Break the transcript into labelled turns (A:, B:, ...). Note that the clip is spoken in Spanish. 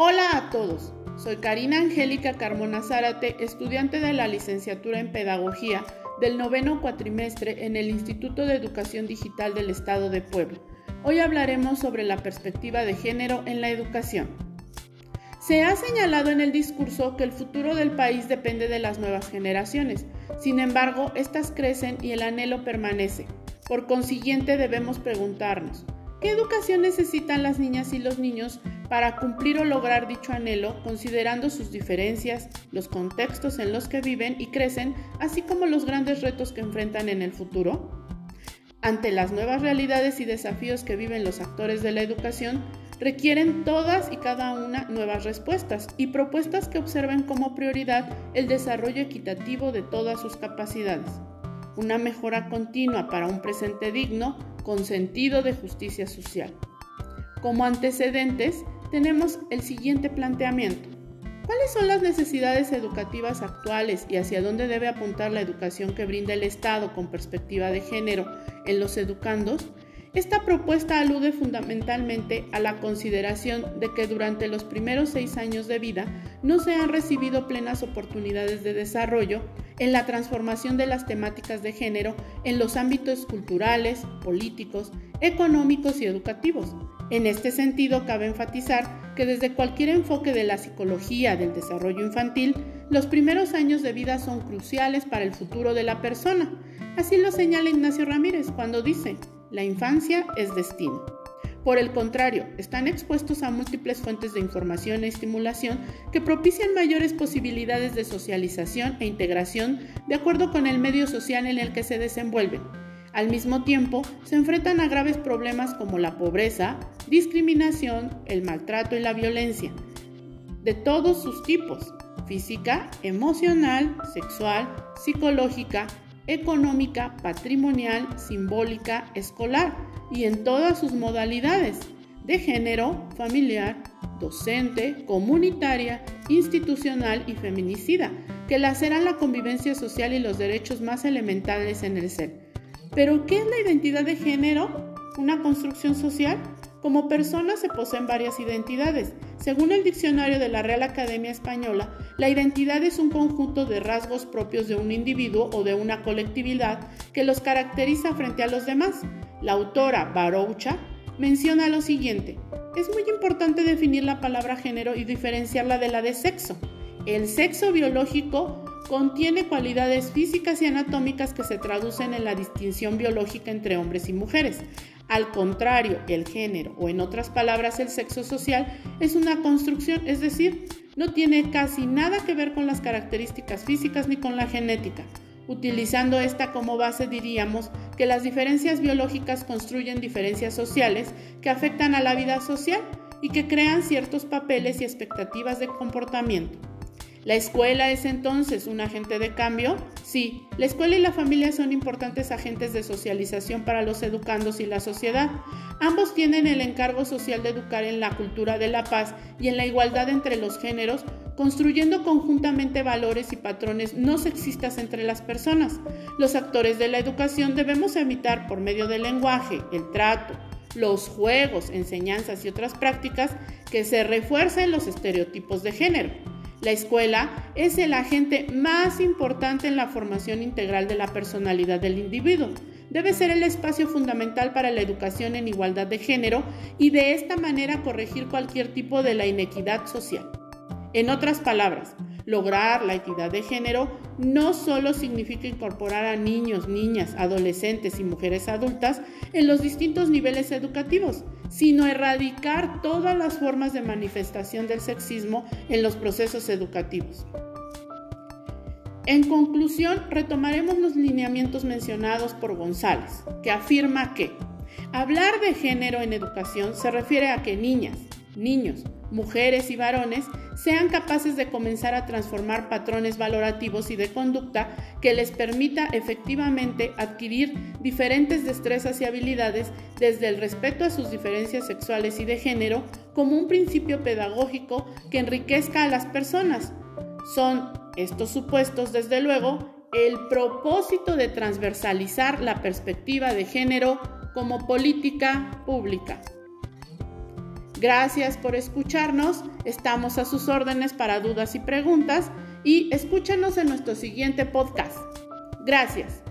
A: Hola a todos, soy Karina Angélica Carmona Zárate, estudiante de la licenciatura en Pedagogía del noveno cuatrimestre en el Instituto de Educación Digital del Estado de Puebla. Hoy hablaremos sobre la perspectiva de género en la educación. Se ha señalado en el discurso que el futuro del país depende de las nuevas generaciones. Sin embargo, estas crecen y el anhelo permanece. Por consiguiente, debemos preguntarnos, ¿qué educación necesitan las niñas y los niños para cumplir o lograr dicho anhelo, considerando sus diferencias, los contextos en los que viven y crecen, así como los grandes retos que enfrentan en el futuro? Ante las nuevas realidades y desafíos que viven los actores de la educación, requieren todas y cada una nuevas respuestas y propuestas que observen como prioridad el desarrollo equitativo de todas sus capacidades. Una mejora continua para un presente digno con sentido de justicia social. Como antecedentes, tenemos el siguiente planteamiento. ¿Cuáles son las necesidades educativas actuales y hacia dónde debe apuntar la educación que brinda el Estado con perspectiva de género en los educandos? Esta propuesta alude fundamentalmente a la consideración de que durante los primeros seis años de vida no se han recibido plenas oportunidades de desarrollo en la transformación de las temáticas de género en los ámbitos culturales, políticos, económicos y educativos. En este sentido, cabe enfatizar que desde cualquier enfoque de la psicología del desarrollo infantil, los primeros años de vida son cruciales para el futuro de la persona. Así lo señala Ignacio Ramírez cuando dice, la infancia es destino. Por el contrario, están expuestos a múltiples fuentes de información e estimulación que propician mayores posibilidades de socialización e integración de acuerdo con el medio social en el que se desenvuelven. Al mismo tiempo, se enfrentan a graves problemas como la pobreza, discriminación, el maltrato y la violencia, de todos sus tipos, física, emocional, sexual, psicológica, económica, patrimonial, simbólica, escolar y en todas sus modalidades, de género, familiar, docente, comunitaria, institucional y feminicida, que laceran la convivencia social y los derechos más elementales en el ser. Pero, ¿qué es la identidad de género? ¿Una construcción social? Como persona se poseen varias identidades. Según el diccionario de la Real Academia Española, la identidad es un conjunto de rasgos propios de un individuo o de una colectividad que los caracteriza frente a los demás. La autora Baroucha menciona lo siguiente. Es muy importante definir la palabra género y diferenciarla de la de sexo. El sexo biológico contiene cualidades físicas y anatómicas que se traducen en la distinción biológica entre hombres y mujeres. Al contrario, el género, o en otras palabras el sexo social, es una construcción, es decir, no tiene casi nada que ver con las características físicas ni con la genética. Utilizando esta como base diríamos que las diferencias biológicas construyen diferencias sociales que afectan a la vida social y que crean ciertos papeles y expectativas de comportamiento. ¿La escuela es entonces un agente de cambio? Sí, la escuela y la familia son importantes agentes de socialización para los educandos y la sociedad. Ambos tienen el encargo social de educar en la cultura de la paz y en la igualdad entre los géneros, construyendo conjuntamente valores y patrones no sexistas entre las personas. Los actores de la educación debemos evitar por medio del lenguaje, el trato, los juegos, enseñanzas y otras prácticas que se refuercen los estereotipos de género. La escuela es el agente más importante en la formación integral de la personalidad del individuo. Debe ser el espacio fundamental para la educación en igualdad de género y de esta manera corregir cualquier tipo de la inequidad social. En otras palabras, lograr la equidad de género no solo significa incorporar a niños, niñas, adolescentes y mujeres adultas en los distintos niveles educativos, sino erradicar todas las formas de manifestación del sexismo en los procesos educativos. En conclusión, retomaremos los lineamientos mencionados por González, que afirma que hablar de género en educación se refiere a que niñas, niños, mujeres y varones sean capaces de comenzar a transformar patrones valorativos y de conducta que les permita efectivamente adquirir diferentes destrezas y habilidades desde el respeto a sus diferencias sexuales y de género como un principio pedagógico que enriquezca a las personas. Son estos supuestos, desde luego, el propósito de transversalizar la perspectiva de género como política pública. Gracias por escucharnos, estamos a sus órdenes para dudas y preguntas y escúchanos en nuestro siguiente podcast. Gracias.